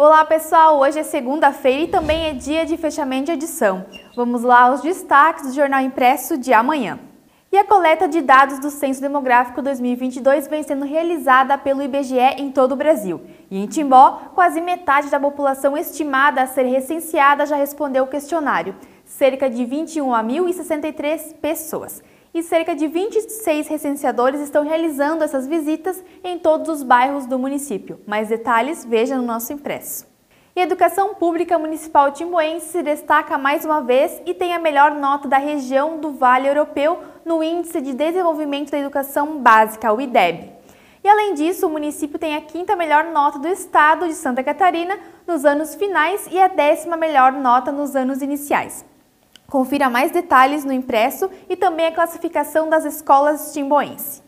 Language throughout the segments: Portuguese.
Olá pessoal, hoje é segunda-feira e também é dia de fechamento de edição. Vamos lá aos destaques do jornal impresso de amanhã. E a coleta de dados do Censo Demográfico 2022 vem sendo realizada pelo IBGE em todo o Brasil. E em Timbó, quase metade da população estimada a ser recenseada já respondeu o questionário, cerca de 21.063 pessoas e cerca de 26 recenseadores estão realizando essas visitas em todos os bairros do município. Mais detalhes veja no nosso impresso. E a Educação Pública Municipal Timboense se destaca mais uma vez e tem a melhor nota da região do Vale Europeu no Índice de Desenvolvimento da Educação Básica, o IDEB. E além disso, o município tem a quinta melhor nota do estado de Santa Catarina nos anos finais e a décima melhor nota nos anos iniciais. Confira mais detalhes no impresso e também a classificação das escolas timboense.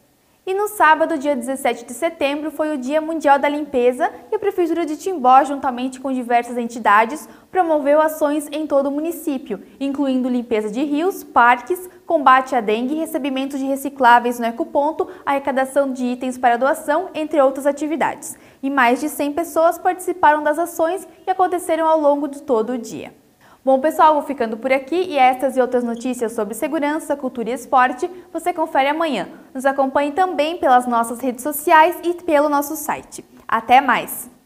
E no sábado, dia 17 de setembro, foi o Dia Mundial da Limpeza e a Prefeitura de Timbó, juntamente com diversas entidades, promoveu ações em todo o município, incluindo limpeza de rios, parques, combate à dengue, recebimento de recicláveis no ecoponto, arrecadação de itens para doação, entre outras atividades. E mais de 100 pessoas participaram das ações que aconteceram ao longo de todo o dia. Bom, pessoal, vou ficando por aqui e estas e outras notícias sobre segurança, cultura e esporte você confere amanhã. Nos acompanhe também pelas nossas redes sociais e pelo nosso site. Até mais!